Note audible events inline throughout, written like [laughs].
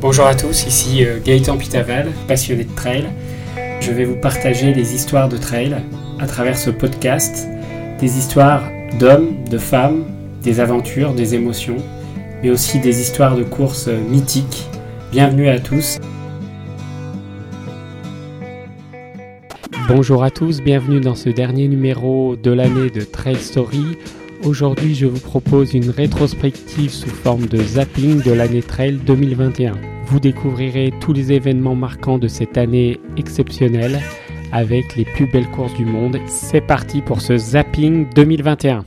Bonjour à tous, ici euh, Gaëtan Pitaval, passionné de trail. Je vais vous partager des histoires de trail à travers ce podcast, des histoires d'hommes, de femmes, des aventures, des émotions, mais aussi des histoires de courses euh, mythiques. Bienvenue à tous. Bonjour à tous, bienvenue dans ce dernier numéro de l'année de Trail Story. Aujourd'hui, je vous propose une rétrospective sous forme de zapping de l'année Trail 2021. Vous découvrirez tous les événements marquants de cette année exceptionnelle avec les plus belles courses du monde. C'est parti pour ce zapping 2021.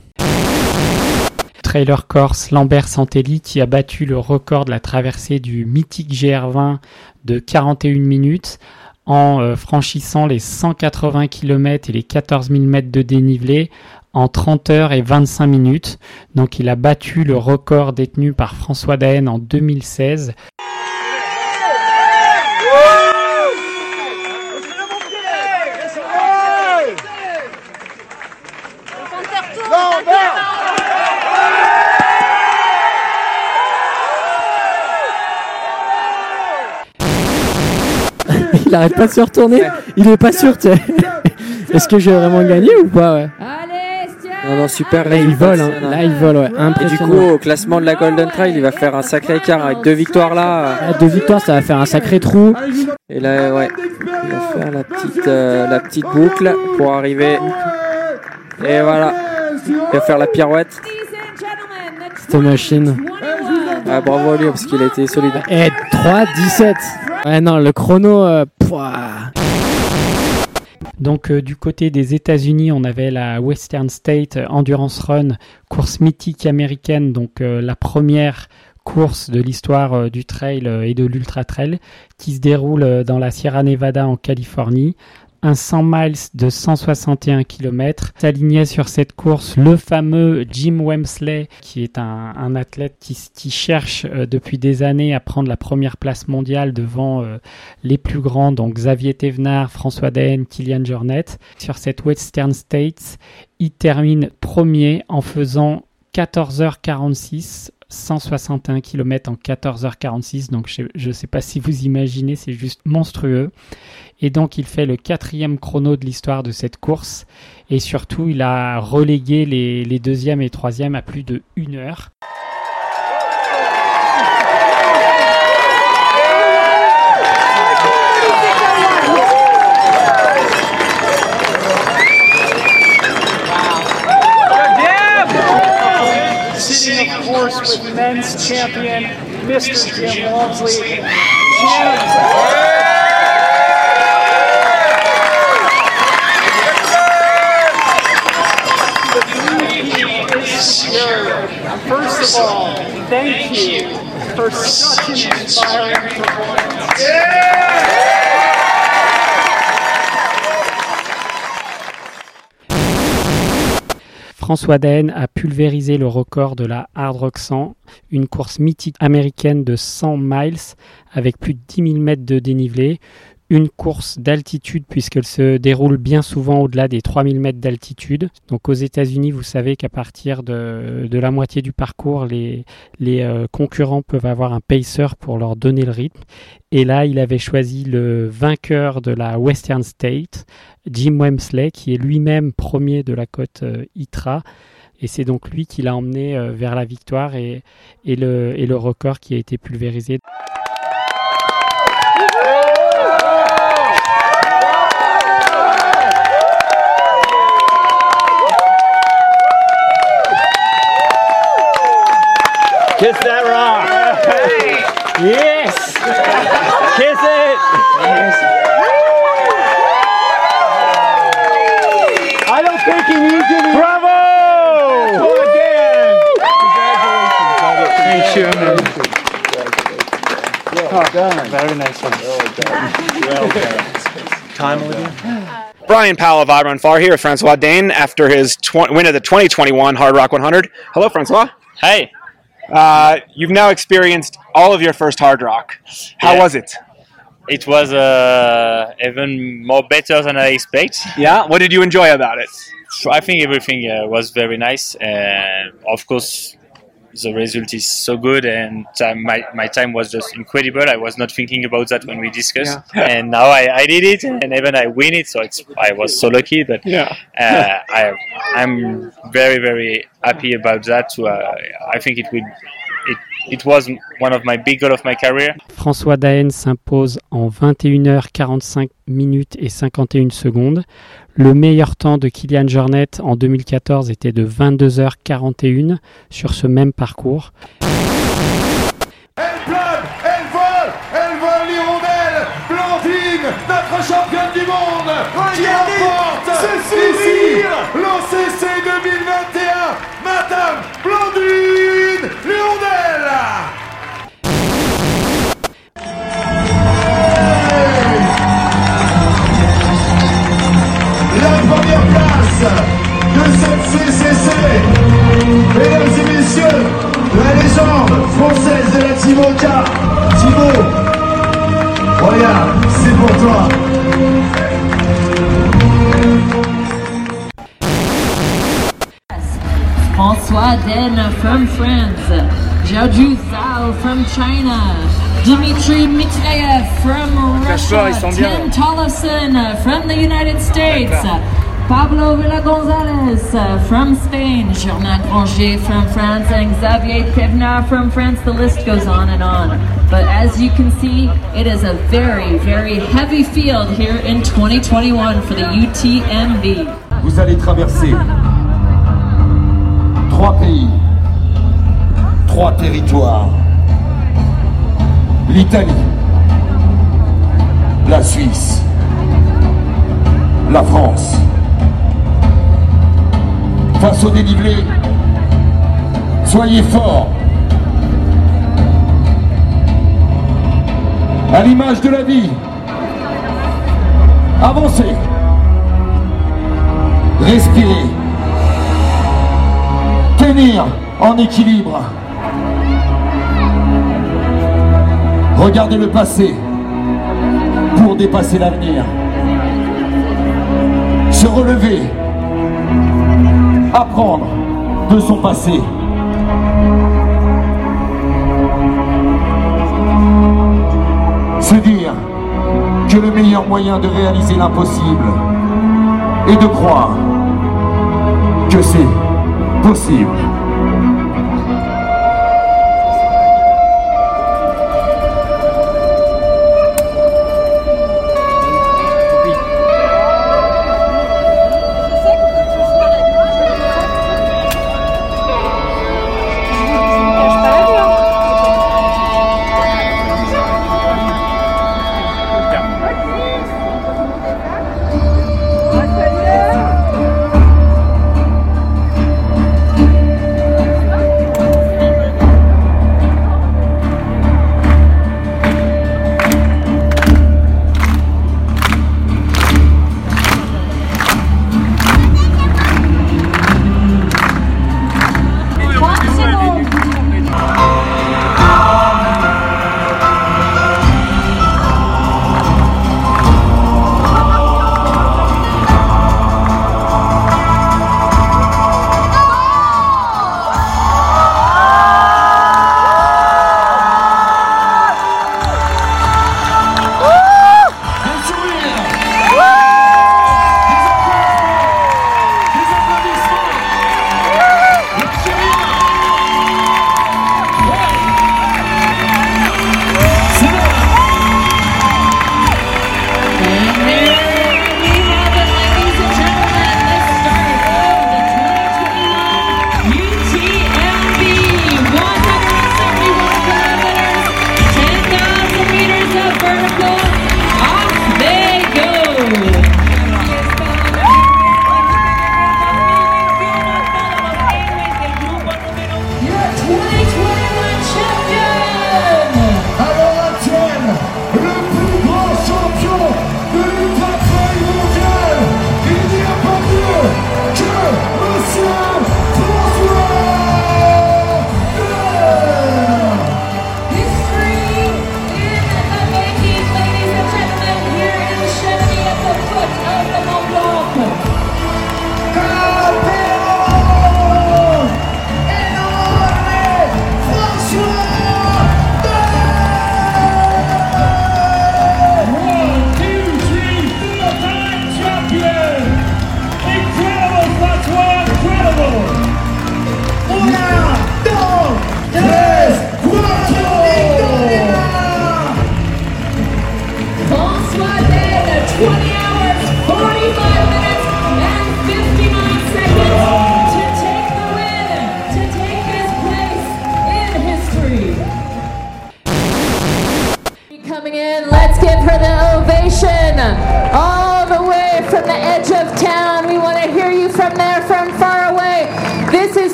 Trailer Corse Lambert Santelli qui a battu le record de la traversée du mythique GR20 de 41 minutes en euh, franchissant les 180 km et les 14 000 mètres de dénivelé en 30 heures et 25 minutes. Donc il a battu le record détenu par François Daen en 2016. Il arrête pas de se retourner. Il est pas sûr, tu sais. [laughs] Est-ce que j'ai vraiment gagné ou pas ouais? Non, non, super. Là, il vole, hein. là, il vole, ouais. Et du coup, au classement de la Golden Trail, il va faire un sacré écart avec deux victoires là. Ah, deux victoires, ça va faire un sacré trou. Et là, ouais, il va faire la petite, euh, la petite boucle pour arriver. Et voilà, il va faire la pirouette. Cette machine. Ah, bravo à lui parce qu'il a été solide. Et 3, 17. Ouais, non, le chrono. euh, Donc euh, du côté des États-Unis, on avait la Western State Endurance Run, course mythique américaine, donc euh, la première course de l'histoire euh, du trail et de l'ultra trail, qui se déroule dans la Sierra Nevada en Californie. Un 100 miles de 161 km. S'alignait sur cette course le fameux Jim Wemsley, qui est un, athlète qui, cherche euh, depuis des années à prendre la première place mondiale devant euh, les plus grands, donc Xavier Thévenard, François Daen, Kylian Jornet. Sur cette Western States, il termine premier en faisant 14h46, 161 km en 14h46. Donc je ne sais pas si vous imaginez, c'est juste monstrueux. Et donc il fait le quatrième chrono de l'histoire de cette course. Et surtout, il a relégué les, les deuxièmes et troisièmes à plus de une heure. Course, with men's champion, Mr. Jim Walmsley. Jim, first of all, thank you for such an inspiring performance. François Daen a pulvérisé le record de la Hard Rock 100, une course mythique américaine de 100 miles avec plus de 10 000 mètres de dénivelé. Une course d'altitude puisqu'elle se déroule bien souvent au-delà des 3000 mètres d'altitude. Donc aux États-Unis, vous savez qu'à partir de, la moitié du parcours, les, euh, concurrents peuvent avoir un pacer pour leur donner le rythme. Et là, il avait choisi le vainqueur de la Western State, Jim Wemsley, qui est lui-même premier de la côte euh, ITRA. Et c'est donc lui qui l'a emmené euh, vers la victoire et le record qui a été pulvérisé. Kiss that rock. Yes. Kiss it. I don't think he needs any. Bravo. Thank you, man. Well done. Very nice one. Well done. Time, Olivia? [sighs] Brian Powell of I Run Far here with Francois Dane after his tw- win of the 2021 Hard Rock 100. Hello, Francois. Hey, Uh, you've now experienced all of your first Hard Rock. How Yeah. was it? it was uh, even more better than I expect. Yeah. What did you enjoy about it? I think everything uh, was very nice, and of course, the result is so good and time, my, my time was just incredible. I was not thinking about that when we discussed, and now I, I did it, and even I win it. So it's I was so lucky, but Yeah. uh, I I'm very very happy about that. To, uh, I think it would it it was one of my big goal of my career. François Daen s'impose en 21h45 minutes et 51 secondes. Le meilleur temps de Kylian Jornet en 2014 était de 22h41 sur ce même parcours. Elle plane, elle vole, elle vole l'hirondelle. Blandine, notre championne du monde, qui remporte de cette CCC. Mesdames et messieurs, la légende française de la Timoca, Thibaut. Regarde, c'est pour toi. François Den from France, Jiaoju Zhao from China, Dmitry Mityayev from Russia, Tim Tollefson from the United States, Pablo Villagonzalez uh, from Spain, Germain Granger from France, and Xavier Pevna from France. The list goes on and on. But as you can see, it is a very, very heavy field here in 2021 for the UTMB. Vous allez traverser trois pays, trois territoires. L'Italie, la Suisse, la France. Face au dénivelé, soyez forts. À l'image de la vie, avancez, respirez, tenir en équilibre. Regardez le passé pour dépasser l'avenir. Se relever, apprendre de son passé. Se dire que le meilleur moyen de réaliser l'impossible est de croire que c'est possible.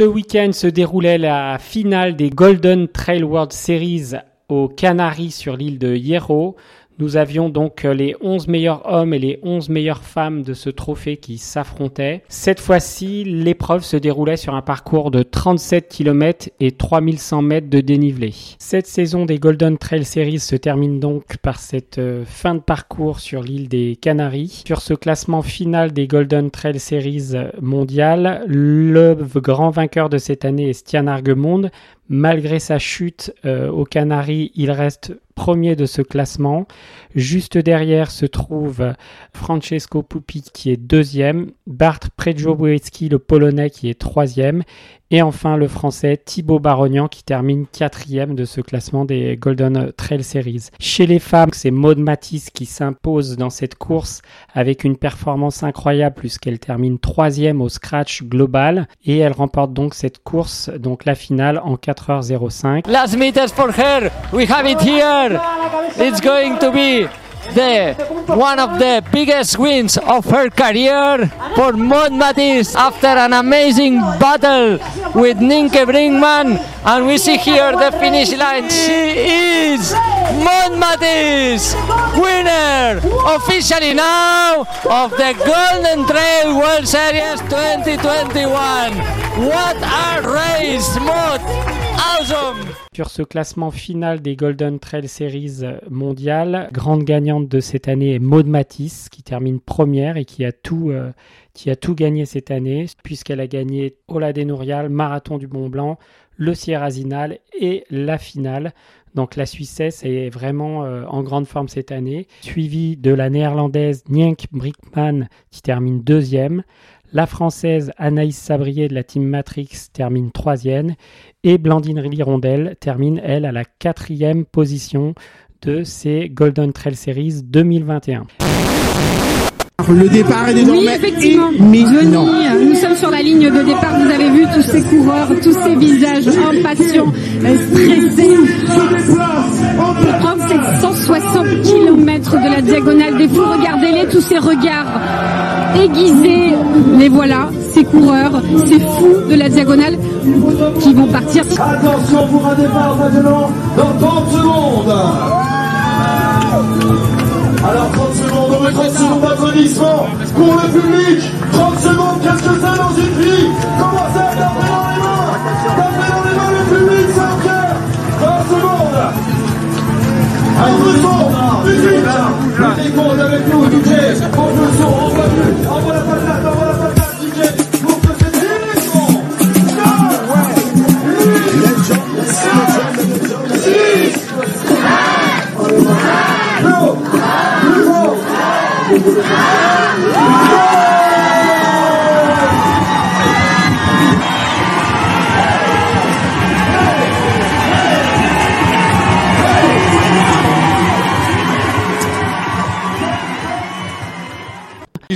Ce week-end se déroulait la finale des Golden Trail World Series aux Canaries sur l'île de Hierro. Nous avions donc les 11 meilleurs hommes et les 11 meilleures femmes de ce trophée qui s'affrontaient. Cette fois-ci, l'épreuve se déroulait sur un parcours de 37 km et 3100 mètres de dénivelé. Cette saison des Golden Trail Series se termine donc par cette euh, fin de parcours sur l'île des Canaries. Sur ce classement final des Golden Trail Series mondiales, le grand vainqueur de cette année est Stian Argemonde. Malgré sa chute euh, aux Canaries, il reste premier de ce classement. Juste derrière se trouve Francesco Pupi qui est deuxième, Bart Przedrobowski le polonais qui est troisième et enfin le français Thibaut Barognan qui termine quatrième de ce classement des Golden Trail Series. Chez les femmes, c'est Maud Matisse qui s'impose dans cette course avec une performance incroyable puisqu'elle termine troisième au scratch global et elle remporte donc cette course, donc la finale en 4h05. Last. It's going to be the one of the biggest wins of her career for Maud Matisse after an amazing battle with Ninke Brinkman. And we see here the finish line. She is Maud Matisse, winner officially now of the Golden Trail World Series 2021. What a race, Maud! Awesome! Sur ce classement final des Golden Trail Series mondiales, grande gagnante de cette année est Maud Matisse qui termine première et qui a tout, euh, gagné cette année puisqu'elle a gagné Ola Nourial, Marathon du Mont Blanc, le Sierra Zinal et la finale. Donc la Suissesse est vraiment euh, en grande forme cette année, suivie de la néerlandaise Nienk Brickman qui termine deuxième. La française Anaïs Sabrier de la team Matrix termine troisième et Blandine Lirondelle termine, elle, à la quatrième position de ces Golden Trail Series 2021. Le départ est Oui, désormais effectivement. imminent. Denis, nous sommes sur la ligne de départ. Vous avez vu tous ces coureurs, tous ces visages impatients, euh, stressés. Entre ces 160 km de la diagonale des fous, regardez-les, tous ces regards aiguisés. Les voilà, ces coureurs, ces fous de la diagonale qui vont partir. Attention pour un départ maintenant dans 30 secondes. Alors 30 secondes, on met 30 secondes d'applaudissements pour le public.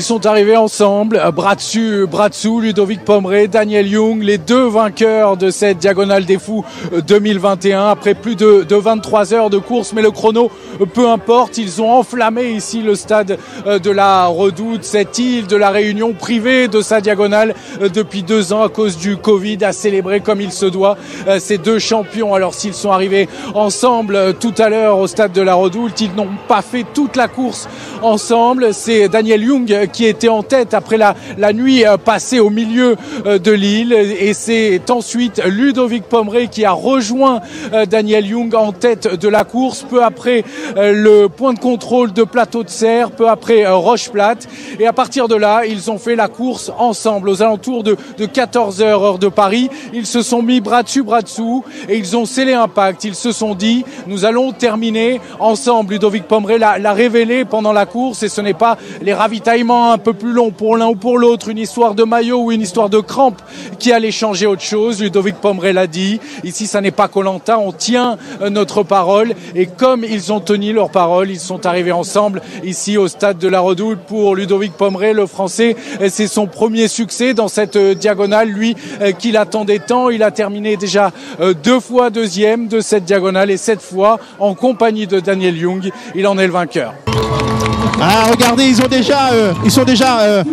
Sont arrivés ensemble, euh, bras dessus, bras dessous, Ludovic Pomeré, Daniel Young, les deux vainqueurs de cette Diagonale des Fous euh, 2021, après plus de, de 23 heures de course, mais le chrono, euh, peu importe, ils ont enflammé ici le stade euh, de la Redoute, cette île de la Réunion privée de sa Diagonale euh, depuis deux ans à cause du Covid, à célébrer comme il se doit euh, ces deux champions. Alors s'ils sont arrivés ensemble euh, tout à l'heure au stade de la Redoute, ils n'ont pas fait toute la course ensemble. C'est Daniel Young euh, qui était en tête après la, nuit euh, passée au milieu euh, de l'île. Et c'est ensuite Ludovic Pomeré qui a rejoint euh, Daniel Young en tête de la course. Peu après le point de contrôle de plateau de serre, peu après Roche Plate. Et à partir de là, ils ont fait la course ensemble aux alentours de, de 14 heures heure de Paris. Ils se sont mis bras dessus, bras dessous et ils ont scellé un pacte. Ils se sont dit, Nous allons terminer ensemble. Ludovic Pomeray l'a révélé pendant la course et ce n'est pas les ravitaillements un peu plus longs pour l'un ou pour l'autre, une histoire de maillot ou une histoire de crampe qui allait changer autre chose. Ludovic Pomeray l'a dit. Ici, ça n'est pas Colanta. On tient euh, notre parole et comme ils ont tenu leur parole, ils sont arrivés ensemble ici au stade de la Redoute pour Ludovic Pomeray, le français. C'est son premier succès dans cette euh, diagonale, lui euh, qui l'attendait tant. Il a terminé déjà deux fois deuxième de cette diagonale et cette fois en compagnie de Daniel Young. Il en est le vainqueur. Ah, regardez, ils ont déjà, ils sont déjà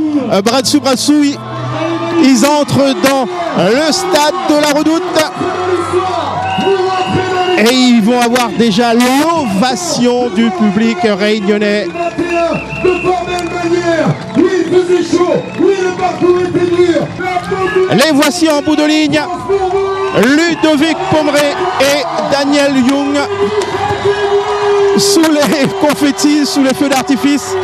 bras dessus, bras dessous. Ils entrent dans le stade de la Redoute. Et ils vont avoir déjà l'ovation du public réunionnais. Les voici en bout de ligne. Ludovic Pomeray et Daniel Young sous les confettis, sous les feux d'artifice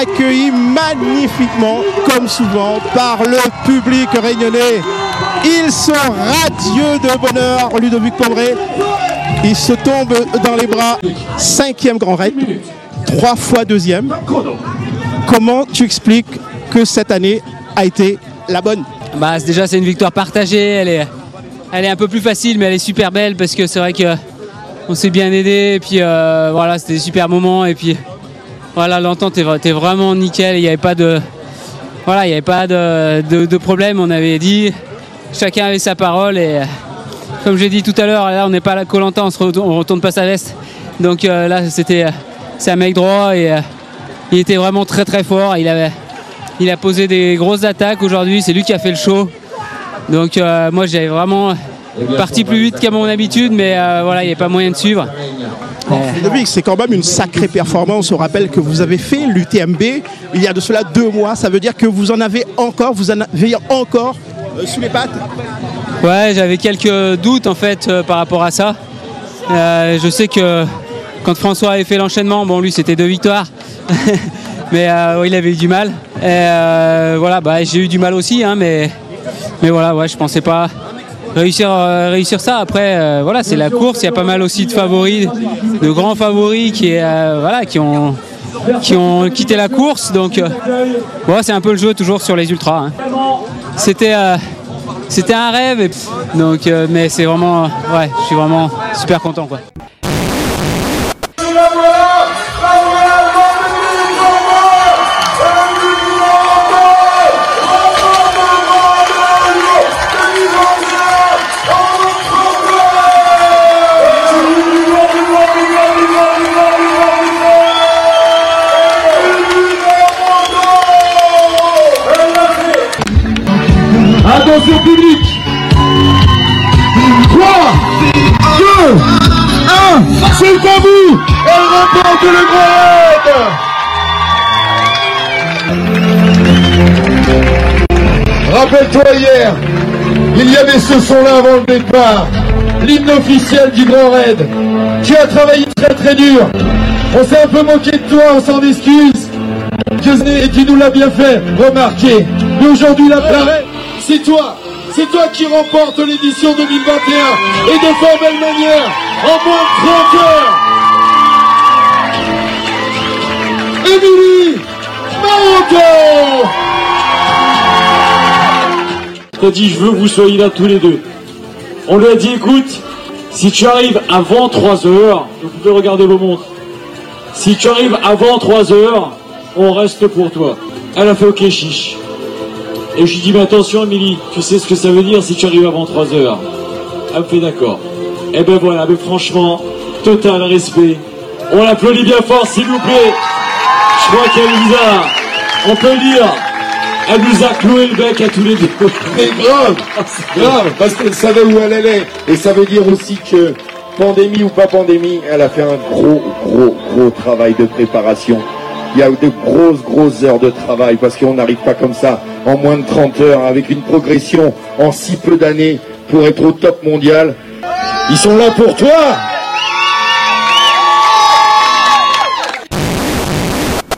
accueillis magnifiquement, comme souvent, par le public réunionnais. Ils sont radieux de bonheur, Ludovic Pomeray. Il se tombe dans les bras. Cinquième grand raid, trois fois deuxième. Comment tu expliques que cette année a été la bonne? Bah, Déjà, c'est une victoire partagée. Elle est, elle est un peu plus facile, mais elle est super belle parce que c'est vrai que on s'est bien aidé. Et puis euh, voilà, c'était des super moments. Et puis voilà, l'entente était vraiment nickel. Il n'y avait pas de, voilà, il n'y avait pas de, problème. On avait dit, chacun avait sa parole et comme j'ai dit tout à l'heure, là on n'est pas à la on ne retourne pas sa veste. Donc euh, là c'était, c'est un mec droit et euh, il était vraiment très très fort. Il a posé des grosses attaques aujourd'hui. C'est lui qui a fait le show. Donc moi j'avais vraiment parti plus vite qu'à mon habitude, mais voilà, il n'y avait pas moyen de suivre c'est quand même une sacrée performance. On rappelle que vous avez fait l'UTMB il y a de cela deux mois. Ça veut dire que vous en avez encore, vous en avez encore euh, sous les pattes Ouais, j'avais quelques doutes en fait euh, par rapport à ça. Euh, je sais que quand François avait fait l'enchaînement, bon lui c'était deux victoires, [laughs] mais il avait eu du mal. Et, voilà, bah, j'ai eu du mal aussi, hein, mais, mais voilà, ouais, je pensais pas réussir, euh, réussir ça. Après, euh, voilà, c'est la course. Il y a pas mal aussi de favoris, de grands favoris qui, euh, voilà, qui ont qui ont quitté la course. Donc, voilà, c'est un peu le jeu toujours sur les ultras. Hein. C'était c'était un rêve. donc, mais c'est vraiment, ouais, je suis vraiment super content, quoi. Attention public 3, 2, 1, c'est à vous Elle remporte le grand raid Rappelle-toi hier, il y avait ce son-là avant le départ, l'hymne officiel du Grand Raid. Tu as travaillé très très dur. On s'est un peu moqué de toi, on s'en excuse. Et tu nous l'as bien fait remarquer. Mais aujourd'hui, la plaie c'est toi, c'est toi qui remporte l'édition 2021 et de fort belle manière, en moins de 30 heures. Émilie Maroto a dit je veux que vous soyez là tous les deux. On lui a dit écoute, si tu arrives avant 3 heures, vous pouvez regarder vos montres. Si tu arrives avant 3 heures, on reste pour toi. Elle a fait ok chiche. Et je lui dis, mais attention, Émilie, tu sais ce que ça veut dire si tu arrives avant 3 heures Elle me fait d'accord. Et eh ben voilà, mais franchement, total respect. On l'applaudit bien fort, s'il vous plaît. Je crois qu'elle nous a, on peut le dire, elle nous a cloué le bec à tous les deux. Mais grave, grave, parce qu'elle savait où elle allait. Et ça veut dire aussi que, pandémie ou pas pandémie, elle a fait un gros, gros, gros travail de préparation. Il y a de grosses, grosses heures de travail parce qu'on n'arrive pas comme ça en moins de 30 heures avec une progression en si peu d'années pour être au top mondial. Ils sont là pour toi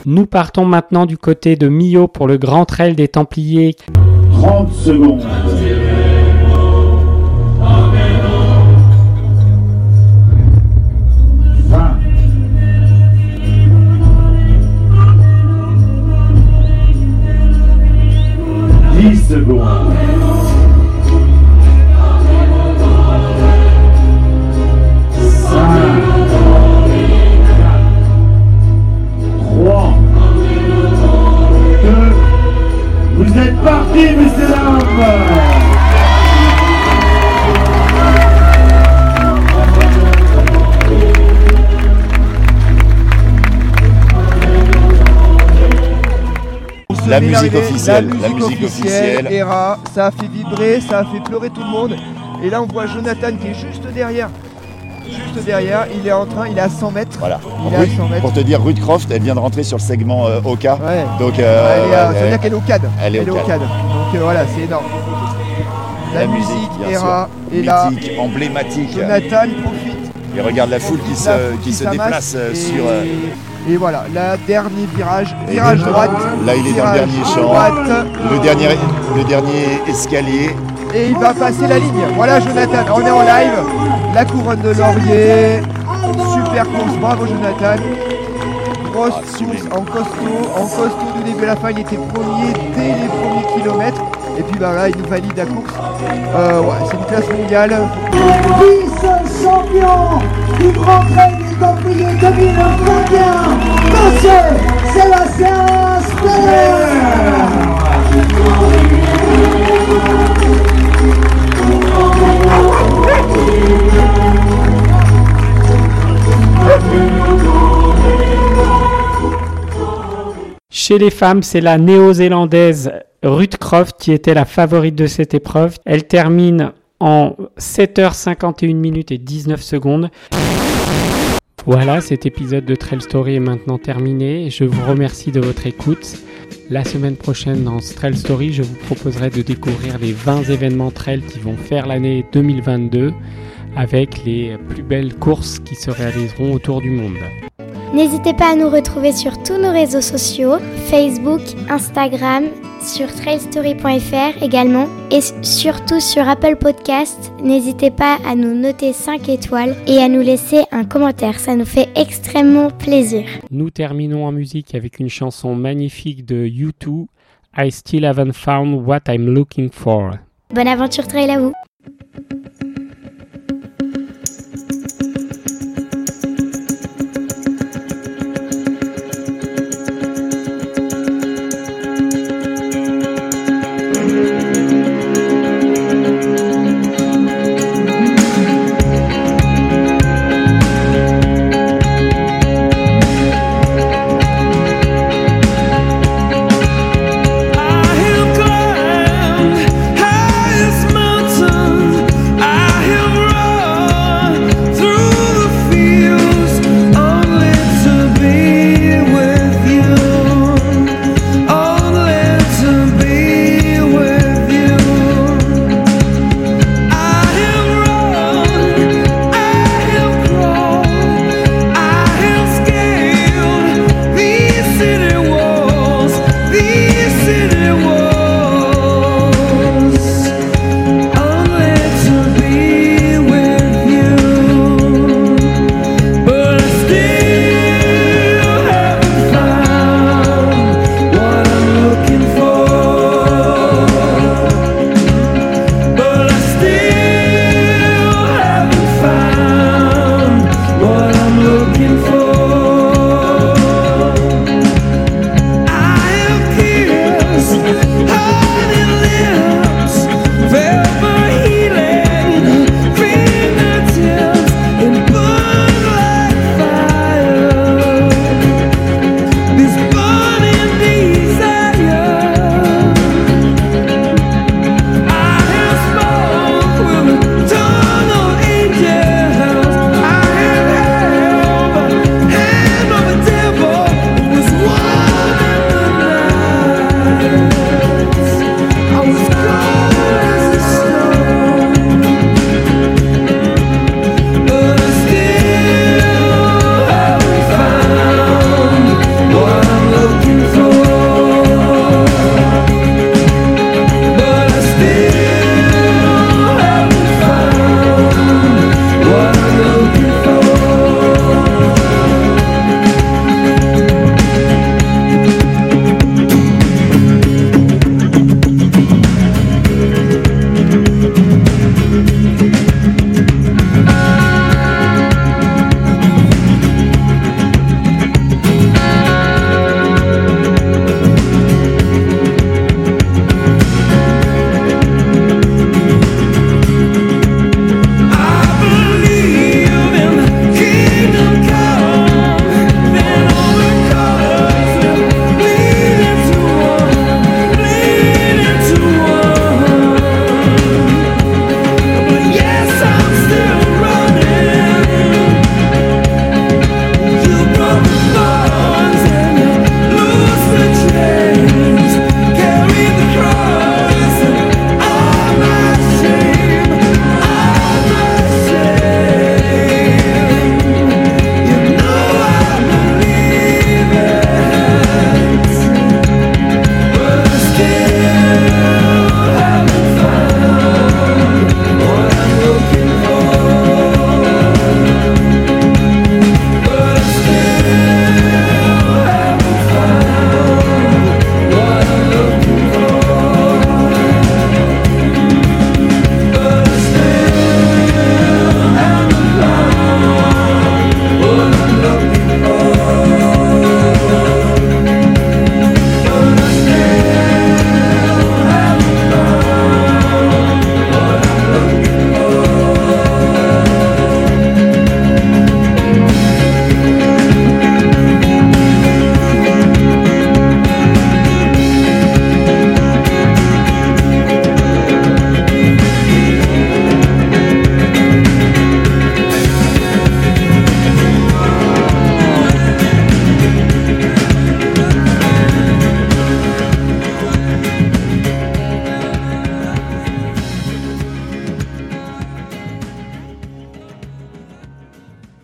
Nous partons maintenant du côté de Millau pour le Grand Trail des Templiers. 30 secondes. 10 secondes. Vous êtes parti, monsieur. La musique officielle, La la musique musique officielle. ça a fait vibrer, ça a fait pleurer tout le monde. Et là, on voit Jonathan qui est juste derrière. Juste derrière, il est en train, il est à 100 mètres. Voilà. Il est à Ruth- 100 mètres. pour te dire, Ruth Croft, elle vient de rentrer sur le segment euh, Oka. Donc, euh, elle est, à- ouais, ça veut dire qu'elle est au CAD. Elle est au CAD. Donc euh, voilà, c'est énorme. La, musique, bien Hera, sûr. est là. Mythique, emblématique. Jonathan profite. Et regarde la foule qui se, La qui se déplace sur. Et voilà, la dernier virage, virage là, droite. Là, il est dans le dernier champ. droite. Le dernier, le dernier escalier. Et il va passer la ligne. Voilà Jonathan, on est en live. La couronne de laurier. Super course, bravo Jonathan. Grosse course en costaud, en costaud du début à la fin, il était premier dès les premiers kilomètres. Et puis bah là, il nous valide la course. Euh, ouais, c'est une classe mondiale. Vice-champion du Grand Trail des Templiers 2021, Monsieur Sébastien Chez les femmes, c'est la néo-zélandaise Ruth Croft qui était la favorite de cette épreuve. Elle termine en 7h51 minutes et 19 secondes. Voilà, cet épisode de Trail Story est maintenant terminé. Je vous remercie de votre écoute. La semaine prochaine dans Trail Story, je vous proposerai de découvrir les 20 événements trail qui vont faire l'année 2022 avec les plus belles courses qui se réaliseront autour du monde. N'hésitez pas à nous retrouver sur tous nos réseaux sociaux, Facebook, Instagram, sur trailstory.fr également et surtout sur Apple Podcast. N'hésitez pas à nous noter 5 étoiles et à nous laisser un commentaire, ça nous fait extrêmement plaisir. Nous terminons en musique avec une chanson magnifique de U2, I Still Haven't Found What I'm Looking For. Bonne aventure trail à vous